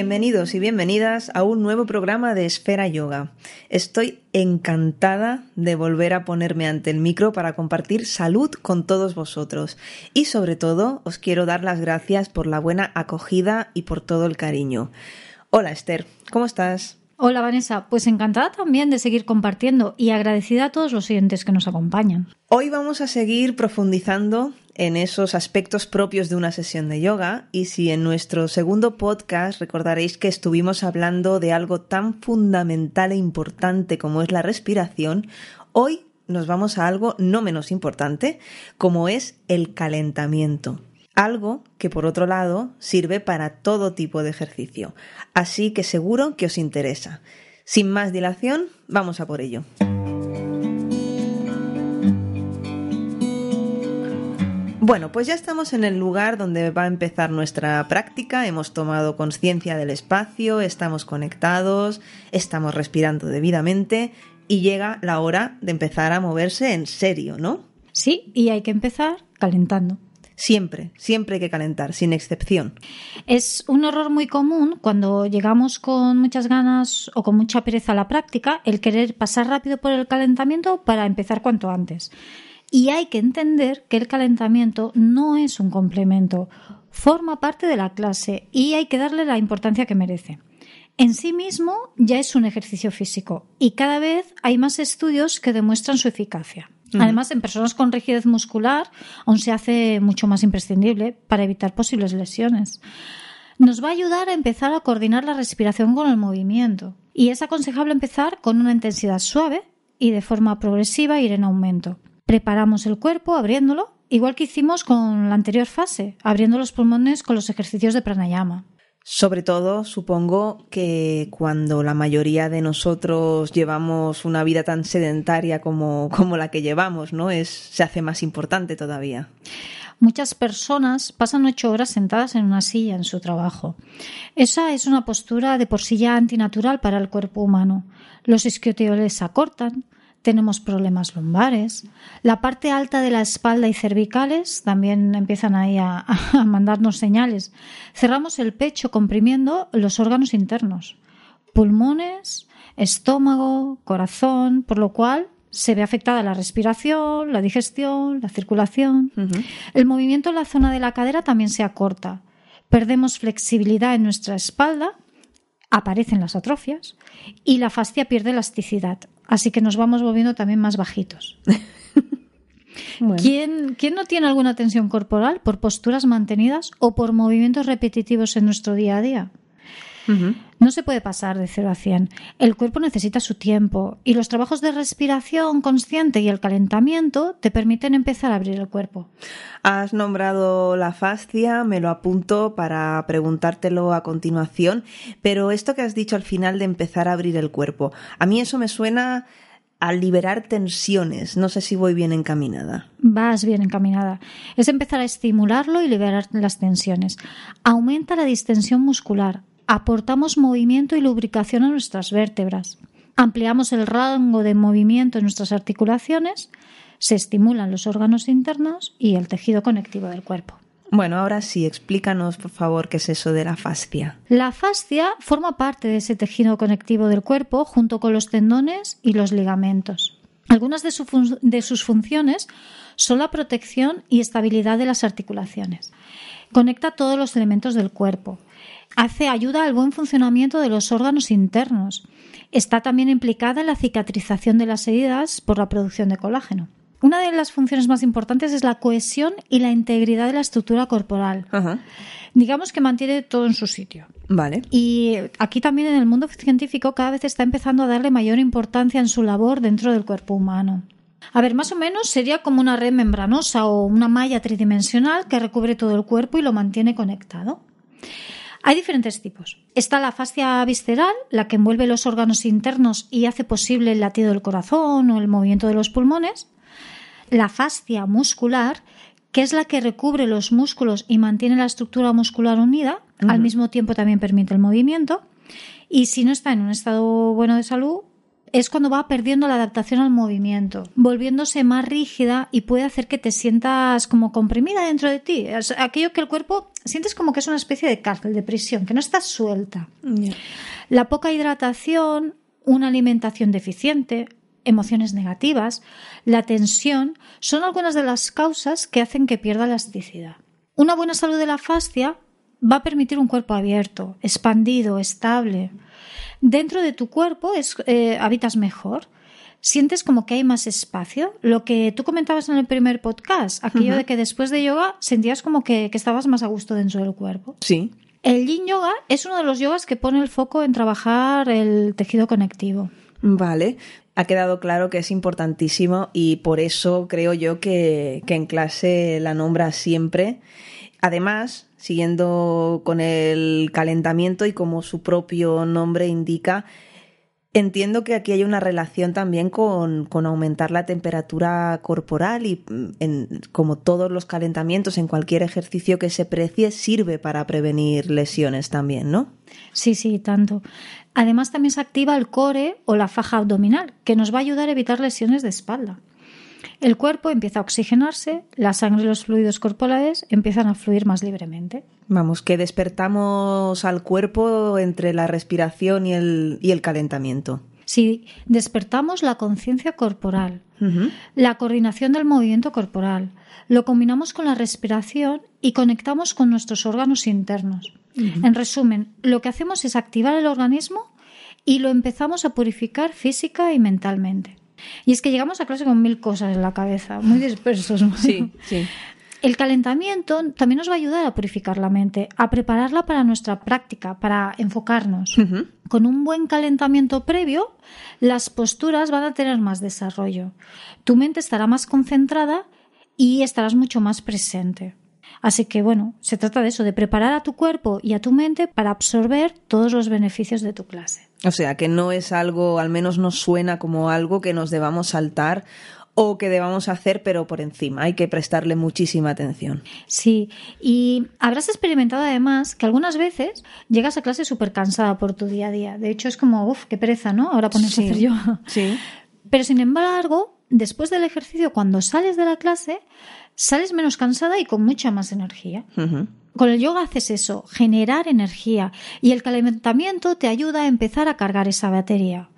Bienvenidos y bienvenidas a un nuevo programa de Esfera Yoga. Estoy encantada de volver a ponerme ante el micro para compartir salud con todos vosotros y sobre todo os quiero dar las gracias por la buena acogida y por todo el cariño. Hola Esther, ¿cómo estás? Hola Vanessa, pues encantada también de seguir compartiendo y agradecida a todos los oyentes que nos acompañan. Hoy vamos a seguir profundizando en esos aspectos propios de una sesión de yoga y si en nuestro segundo podcast recordaréis que estuvimos hablando de algo tan fundamental e importante como es la respiración, hoy nos vamos a algo no menos importante como es el calentamiento algo que por otro lado sirve para todo tipo de ejercicio. Así que seguro que os interesa. Sin más dilación, vamos a por ello. Bueno, pues ya estamos en el lugar donde va a empezar nuestra práctica, hemos tomado conciencia del espacio, estamos conectados, estamos respirando debidamente y llega la hora de empezar a moverse en serio, ¿no? Sí, y hay que empezar calentando. Siempre, siempre hay que calentar, sin excepción. Es un error muy común cuando llegamos con muchas ganas o con mucha pereza a la práctica el querer pasar rápido por el calentamiento para empezar cuanto antes. Y hay que entender que el calentamiento no es un complemento, forma parte de la clase y hay que darle la importancia que merece. En sí mismo ya es un ejercicio físico y cada vez hay más estudios que demuestran su eficacia. Además, en personas con rigidez muscular aún se hace mucho más imprescindible para evitar posibles lesiones. Nos va a ayudar a empezar a coordinar la respiración con el movimiento y es aconsejable empezar con una intensidad suave y de forma progresiva ir en aumento. Preparamos el cuerpo abriéndolo, igual que hicimos con la anterior fase, abriendo los pulmones con los ejercicios de pranayama. Sobre todo, supongo que cuando la mayoría de nosotros llevamos una vida tan sedentaria como, como la que llevamos, ¿no? Es, se hace más importante todavía. Muchas personas pasan ocho horas sentadas en una silla en su trabajo. Esa es una postura de por sí ya antinatural para el cuerpo humano. Los isquiotibiales se acortan, tenemos problemas lumbares, la parte alta de la espalda y cervicales también empiezan ahí a, a, mandarnos señales. Cerramos el pecho comprimiendo los órganos internos, pulmones, estómago, corazón, por lo cual se ve afectada la respiración, la digestión, la circulación. Uh -huh. El movimiento en la zona de la cadera también se acorta. Perdemos flexibilidad en nuestra espalda, aparecen las atrofias y la fascia pierde elasticidad. Así que nos vamos volviendo también más bajitos. bueno. ¿Quién, ¿Quién, no tiene alguna tensión corporal por posturas mantenidas o por movimientos repetitivos en nuestro día a día? Uh -huh. No se puede pasar de 0 a 100. El cuerpo necesita su tiempo y los trabajos de respiración consciente y el calentamiento te permiten empezar a abrir el cuerpo. Has nombrado la fascia, me lo apunto para preguntártelo a continuación, pero esto que has dicho al final de empezar a abrir el cuerpo, a mí eso me suena a liberar tensiones. No sé si voy bien encaminada. Vas bien encaminada. Es empezar a estimularlo y liberar las tensiones. Aumenta la distensión muscular, aportamos movimiento y lubricación a nuestras vértebras, ampliamos el rango de movimiento en nuestras articulaciones, se estimulan los órganos internos y el tejido conectivo del cuerpo. Bueno, ahora sí, explícanos, por favor, qué es eso de la fascia. La fascia forma parte de ese tejido conectivo del cuerpo junto con los tendones y los ligamentos. Algunas de, su fun de sus funciones son la protección y estabilidad de las articulaciones. Conecta todos los elementos del cuerpo, hace ayuda al buen funcionamiento de los órganos internos. Está también implicada en la cicatrización de las heridas por la producción de colágeno. Una de las funciones más importantes es la cohesión y la integridad de la estructura corporal. Ajá. Digamos que mantiene todo en su sitio. Vale. Y aquí también en el mundo científico cada vez está empezando a darle mayor importancia en su labor dentro del cuerpo humano. A ver, más o menos sería como una red membranosa o una malla tridimensional que recubre todo el cuerpo y lo mantiene conectado. Hay diferentes tipos. Está la fascia visceral, la que envuelve los órganos internos y hace posible el latido del corazón o el movimiento de los pulmones. La fascia muscular, que es la que recubre los músculos y mantiene la estructura muscular unida, uh -huh. al mismo tiempo también permite el movimiento. Y si no está en un estado bueno de salud, es cuando va perdiendo la adaptación al movimiento, volviéndose más rígida y puede hacer que te sientas como comprimida dentro de ti. Es aquello que el cuerpo sientes como que es una especie de cárcel, de prisión, que no estás suelta. La poca hidratación, una alimentación deficiente, emociones negativas, la tensión, son algunas de las causas que hacen que pierda elasticidad. Una buena salud de la fascia va a permitir un cuerpo abierto, expandido, estable. Dentro de tu cuerpo es, eh, habitas mejor. Sientes como que hay más espacio. Lo que tú comentabas en el primer podcast, aquello de que después de yoga sentías como que, que estabas más a gusto dentro del cuerpo. Sí. El yin yoga es uno de los yogas que pone el foco en trabajar el tejido conectivo. Vale, ha quedado claro que es importantísimo y por eso creo yo que, que en clase la nombra siempre. Además, siguiendo con el calentamiento y como su propio nombre indica, entiendo que aquí hay una relación también con, con aumentar la temperatura corporal y mm, en, como todos los calentamientos en cualquier ejercicio que se precie sirve para prevenir lesiones también, ¿no? Sí, sí, tanto. Además también se activa el core o la faja abdominal, que nos va a ayudar a evitar lesiones de espalda. El cuerpo empieza a oxigenarse, la sangre y los fluidos corporales empiezan a fluir más libremente. Vamos, que despertamos al cuerpo entre la respiración y el, y el calentamiento. Si despertamos la conciencia corporal, la coordinación del movimiento corporal, lo combinamos con la respiración y conectamos con nuestros órganos internos. En resumen, lo que hacemos es activar el organismo y lo empezamos a purificar física y mentalmente. Y es que llegamos a clase con mil cosas en la cabeza, muy dispersos. Sí, sí. El calentamiento también nos va a ayudar a purificar la mente, a prepararla para nuestra práctica, para enfocarnos. Con un buen calentamiento previo, las posturas van a tener más desarrollo. Tu mente estará más concentrada y estarás mucho más presente. Así que bueno, se trata de eso, de preparar a tu cuerpo y a tu mente para absorber todos los beneficios de tu clase. O sea, que no es algo, al menos no suena como algo que nos debamos saltar o que debamos hacer, pero por encima. Hay que prestarle muchísima atención. Sí, y habrás experimentado además que algunas veces llegas a clase súper cansada por tu día a día. De hecho, es como, uff, qué pereza, ¿no? Ahora ponerse a hacer yo. Sí. Pero sin embargo, después del ejercicio, cuando sales de la clase, sales menos cansada y con mucha más energía. Con el yoga haces eso, generar energía y el calentamiento te ayuda a empezar a cargar esa batería.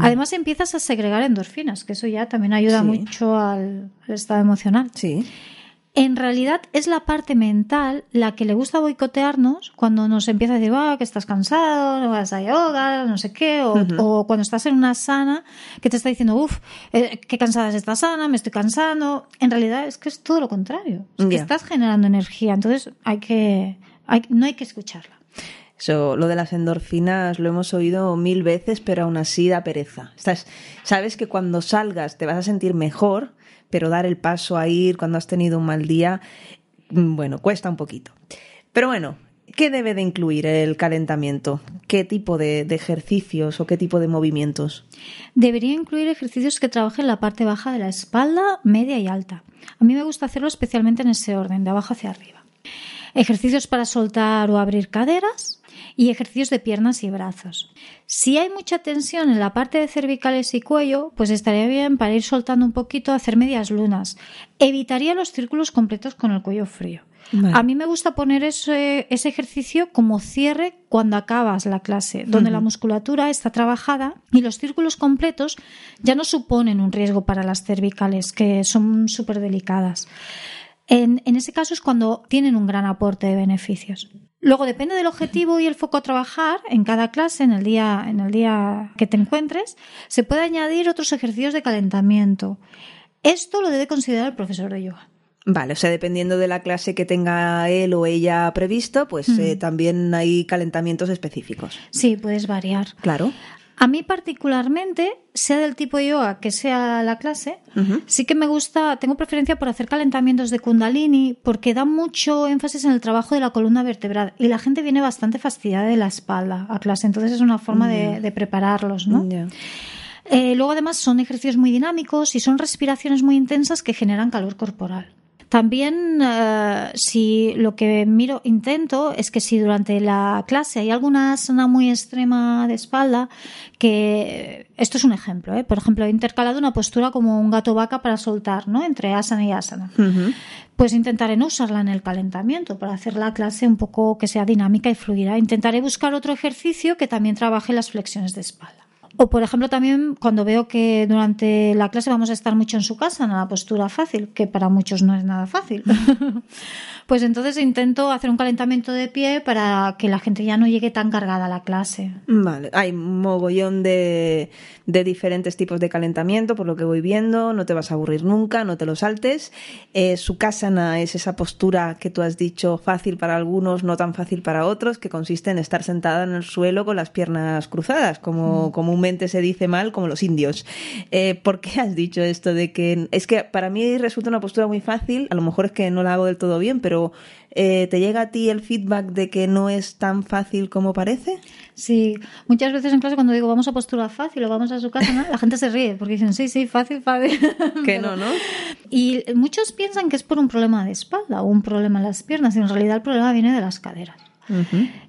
Además empiezas a segregar endorfinas, que eso ya también ayuda mucho al, al, estado emocional. Sí en realidad es la parte mental la que le gusta boicotearnos cuando nos empieza a decir, ah, que estás cansado, no vas a yoga, no sé qué, o, cuando estás en una sana que te está diciendo, uff, eh, qué cansada es esta sana, me estoy cansando. En realidad es que es todo lo contrario, es que estás generando energía, entonces hay que, hay, no hay que escucharla. Lo de las endorfinas lo hemos oído mil veces, pero aún así da pereza. Estás, sabes que cuando salgas te vas a sentir mejor, pero dar el paso a ir cuando has tenido un mal día, mm, bueno, cuesta un poquito. Pero bueno, ¿qué debe de incluir el calentamiento? ¿Qué tipo de, de, ejercicios o qué tipo de movimientos? Debería incluir ejercicios que trabajen la parte baja de la espalda, media y alta. A mí me gusta hacerlo especialmente en ese orden, de abajo hacia arriba. Ejercicios para soltar o abrir caderas, y ejercicios de piernas y brazos. Si hay mucha tensión en la parte de cervicales y cuello, pues estaría bien para ir soltando un poquito, hacer medias lunas. Evitaría los círculos completos con el cuello frío. A mí me gusta poner ese, ese, ejercicio como cierre cuando acabas la clase, donde la musculatura está trabajada y los círculos completos ya no suponen un riesgo para las cervicales, que son súper delicadas. En, en ese caso es cuando tienen un gran aporte de beneficios. Luego depende del objetivo y el foco a trabajar en cada clase, en el día, en el día que te encuentres, se puede añadir otros ejercicios de calentamiento. Esto lo debe considerar el profesor de yoga. Vale, o sea, dependiendo de la clase que tenga él o ella previsto, pues eh, también hay calentamientos específicos. Sí, puedes variar. Claro. A mí particularmente, sea del tipo yoga que sea la clase, sí que me gusta, tengo preferencia por hacer calentamientos de kundalini porque da mucho énfasis en el trabajo de la columna vertebral y la gente viene bastante fastidiada de la espalda a clase, entonces es una forma de, prepararlos, ¿no? Eh, luego además son ejercicios muy dinámicos y son respiraciones muy intensas que generan calor corporal. También, eh, si lo que miro, intento es que si durante la clase hay alguna asana muy extrema de espalda, que esto es un ejemplo, ¿eh? por ejemplo, he intercalado una postura como un gato vaca para soltar, ¿no? Entre asana y asana. Pues intentaré no usarla en el calentamiento para hacer la clase un poco que sea dinámica y fluida. Intentaré buscar otro ejercicio que también trabaje las flexiones de espalda. O, por ejemplo, también cuando veo que durante la clase vamos a estar mucho en su casa, en la postura fácil, que para muchos no es nada fácil, pues entonces intento hacer un calentamiento de pie para que la gente ya no llegue tan cargada a la clase. Vale, hay mogollón de, de diferentes tipos de calentamiento, por lo que voy viendo, no te vas a aburrir nunca, no te lo saltes. Eh, Sukhasana es esa postura que tú has dicho fácil para algunos, no tan fácil para otros, que consiste en estar sentada en el suelo con las piernas cruzadas, como comúnmente se dice mal, como los indios. Eh, ¿Por qué has dicho esto de que es que para mí resulta una postura muy fácil? A lo mejor es que no la hago del todo bien, pero eh, ¿te llega a ti el feedback de que no es tan fácil como parece? Sí, muchas veces en clase cuando digo vamos a postura fácil o vamos a su casa, la gente se ríe porque dicen sí, sí, fácil, fácil. Que no, ¿no? Y muchos piensan que es por un problema de espalda o un problema en las piernas y en realidad el problema viene de las caderas.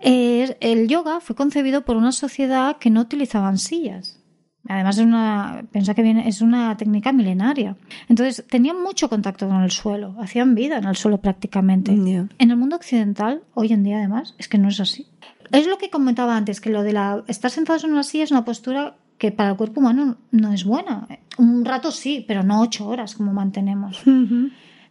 Eh, el yoga fue concebido por una sociedad que no utilizaban sillas. Además, es una, que viene, es una técnica milenaria. Entonces, tenían mucho contacto con el suelo, hacían vida en el suelo prácticamente. En el mundo occidental, hoy en día además, es que no es así. Es lo que comentaba antes, que lo de la, estar sentados en una silla es una postura que para el cuerpo humano no es buena. Un rato sí, pero no ocho horas como mantenemos.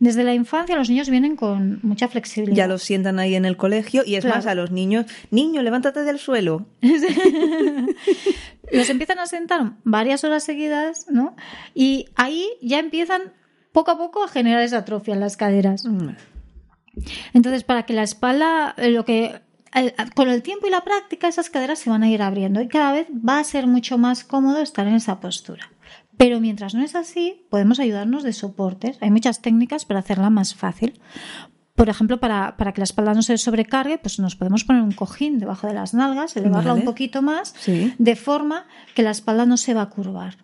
Desde la infancia los niños vienen con mucha flexibilidad. Ya los sientan ahí en el colegio y es más a los niños, niño, levántate del suelo. los empiezan a sentar varias horas seguidas, ¿no? Y ahí ya empiezan poco a poco a generar esa atrofia en las caderas. Mm. Entonces, para que la espalda, eh, lo que con el tiempo y la práctica esas caderas se van a ir abriendo y cada vez va a ser mucho más cómodo estar en esa postura. Pero mientras no es así, podemos ayudarnos de soportes. Hay muchas técnicas para hacerla más fácil. Por ejemplo, para, para, que la espalda no se sobrecargue, pues nos podemos poner un cojín debajo de las nalgas, elevarla un poquito más, de forma que la espalda no se va a curvar.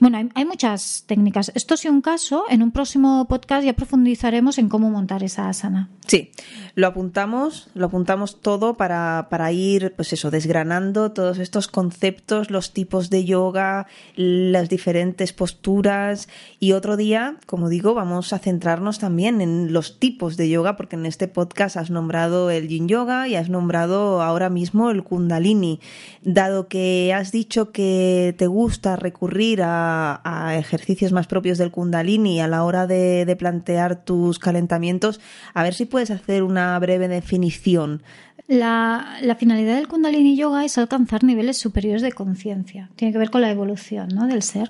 Bueno, hay, muchas técnicas. Esto es un caso. En un próximo podcast ya profundizaremos en cómo montar esa asana. Sí, lo apuntamos, lo apuntamos todo para, para ir, pues eso, desgranando todos estos conceptos, los tipos de yoga, las diferentes posturas. Y otro día, como digo, vamos a centrarnos también en los tipos de yoga, porque en este podcast has nombrado el yin yoga y has nombrado ahora mismo el kundalini. Dado que has dicho que te gusta recurrir a, ejercicios más propios del kundalini a la hora de, plantear tus calentamientos, a ver si puedes hacer una breve definición la, la, finalidad del Kundalini Yoga es alcanzar niveles superiores de conciencia. Tiene que ver con la evolución ¿no? del ser.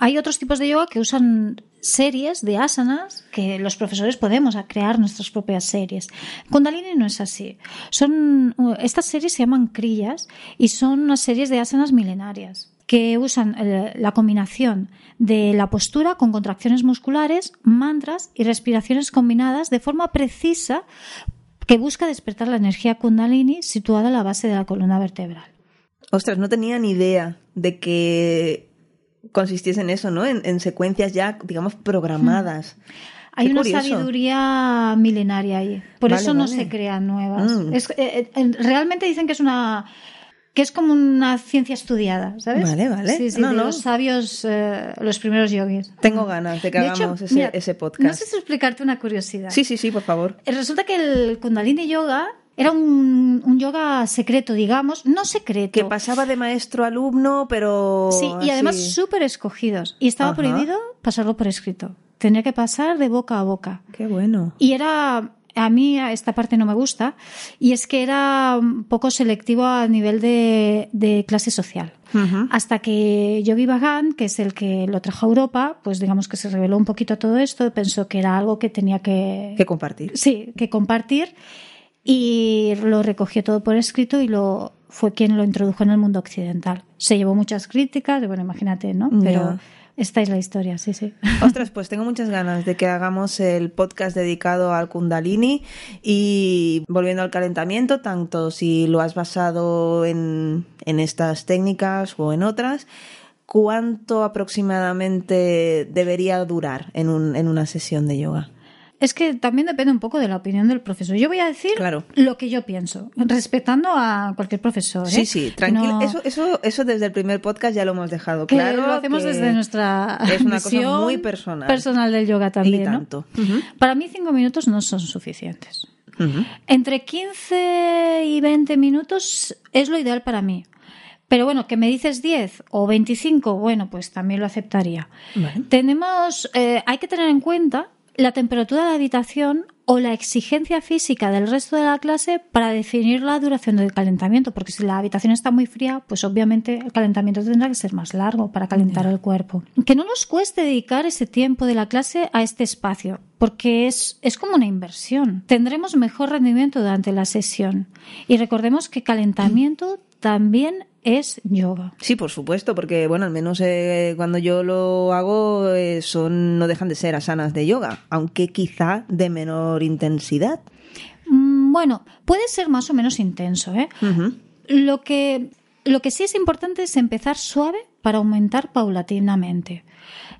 Hay otros tipos de yoga que usan series de asanas que los profesores podemos crear nuestras propias series. Kundalini no es así. Son, estas series se llaman kriyas y son unas series de asanas milenarias que usan eh, la combinación de la postura con contracciones musculares, mantras y respiraciones combinadas de forma precisa que busca despertar la energía kundalini situada a la base de la columna vertebral. Ostras, no tenía ni idea de que consistiese en eso, ¿no? En, secuencias ya, digamos, programadas. Hay una sabiduría milenaria ahí. Por eso no se crean nuevas. Mm. Eh, eh, realmente dicen que es una que es como una ciencia estudiada, ¿sabes? Vale, vale. Sí, sí, de los sabios, eh, los primeros yogis. Tengo ganas de que hagamos ese, podcast. No sé si explicarte una curiosidad. Sí, sí, sí, por favor. Eh, resulta que el Kundalini Yoga era un, yoga secreto, digamos, no secreto. Que pasaba de maestro a alumno, pero... Sí, y además súper escogidos. Y estaba prohibido pasarlo por escrito. Tenía que pasar de boca a boca. Qué bueno. Y era a mí esta parte no me gusta y es que era un poco selectivo a nivel de, clase social. Hasta que Yogi Bhagan, que es el que lo trajo a Europa, pues digamos que se reveló un poquito todo esto, pensó que era algo que tenía que... Que compartir. Sí, que compartir y lo recogió todo por escrito y lo fue quien lo introdujo en el mundo occidental. Se llevó muchas críticas, bueno, imagínate, ¿no? Pero... Esta es la historia, sí, sí. Ostras, pues tengo muchas ganas de que hagamos el podcast dedicado al Kundalini y volviendo al calentamiento, tanto si lo has basado en, en estas técnicas o en otras, ¿cuánto aproximadamente debería durar en, un, en una sesión de yoga? Es que también depende un poco de la opinión del profesor. Yo voy a decir Claro. lo que yo pienso, respetando a cualquier profesor. ¿eh? Sí, sí, tranquilo. No- Eso, eso, eso desde el primer podcast ya lo hemos dejado que claro. lo hacemos que desde nuestra es una cosa muy personal. personal del yoga también. Y ¿no? Para mí cinco minutos no son suficientes. Entre 15 y 20 minutos es lo ideal para mí. Pero bueno, que me dices 10 o 25, bueno, pues también lo aceptaría. Tenemos, eh, hay que tener en cuenta la temperatura de la habitación o la exigencia física del resto de la clase para definir la duración del calentamiento, porque si la habitación está muy fría, pues obviamente el calentamiento tendrá que ser más largo para calentar el cuerpo. Que no nos cueste dedicar ese tiempo de la clase a este espacio, porque es, es como una inversión. Tendremos mejor rendimiento durante la sesión. Y recordemos que calentamiento también es yoga. Sí, por supuesto, porque bueno, al menos eh, cuando yo lo hago eh, son no dejan de ser asanas de yoga, aunque quizá de menor intensidad. Mm, Bueno, puede ser más o menos intenso, ¿eh? Lo que, lo que sí es importante es empezar suave para aumentar paulatinamente.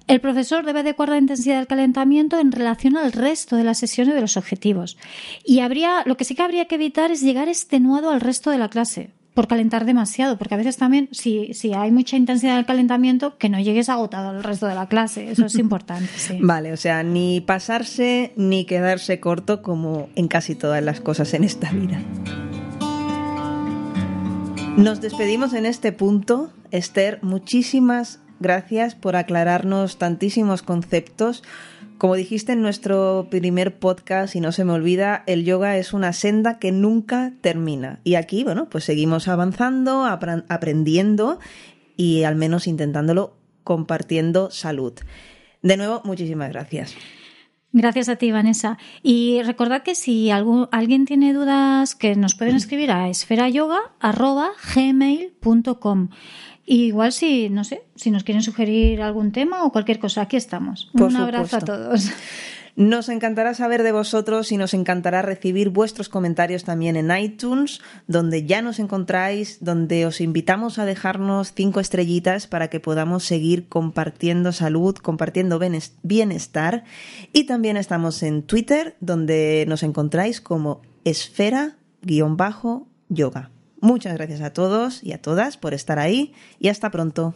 El profesor debe adecuar la intensidad del calentamiento en relación al resto de la sesión y de los objetivos. Y habría, lo que sí que habría que evitar es llegar extenuado al resto de la clase por calentar demasiado, porque a veces también, si, si hay mucha intensidad del calentamiento, que no llegues agotado al resto de la clase. Eso es importante, sí. Vale, o sea, ni pasarse ni quedarse corto como en casi todas las cosas en esta vida. Nos despedimos en este punto. Esther, muchísimas gracias por aclararnos tantísimos conceptos. Como dijiste en nuestro primer podcast, y no se me olvida, el yoga es una senda que nunca termina. Y aquí, bueno, pues seguimos avanzando, aprendiendo y al menos intentándolo compartiendo salud. De nuevo, muchísimas gracias. Gracias a ti, Vanessa. Y recordad que si algún- alguien tiene dudas, que nos pueden escribir a esferayoga.gmail.com. Y igual si, no sé, si nos quieren sugerir algún tema o cualquier cosa, aquí estamos. Por Un abrazo a todos. Nos encantará saber de vosotros y nos encantará recibir vuestros comentarios también en iTunes, donde ya nos encontráis, donde os invitamos a dejarnos cinco estrellitas para que podamos seguir compartiendo salud, compartiendo bienestar. Y también estamos en Twitter, donde nos encontráis como esfera-yoga. Muchas gracias a todos y a todas por estar ahí y hasta pronto.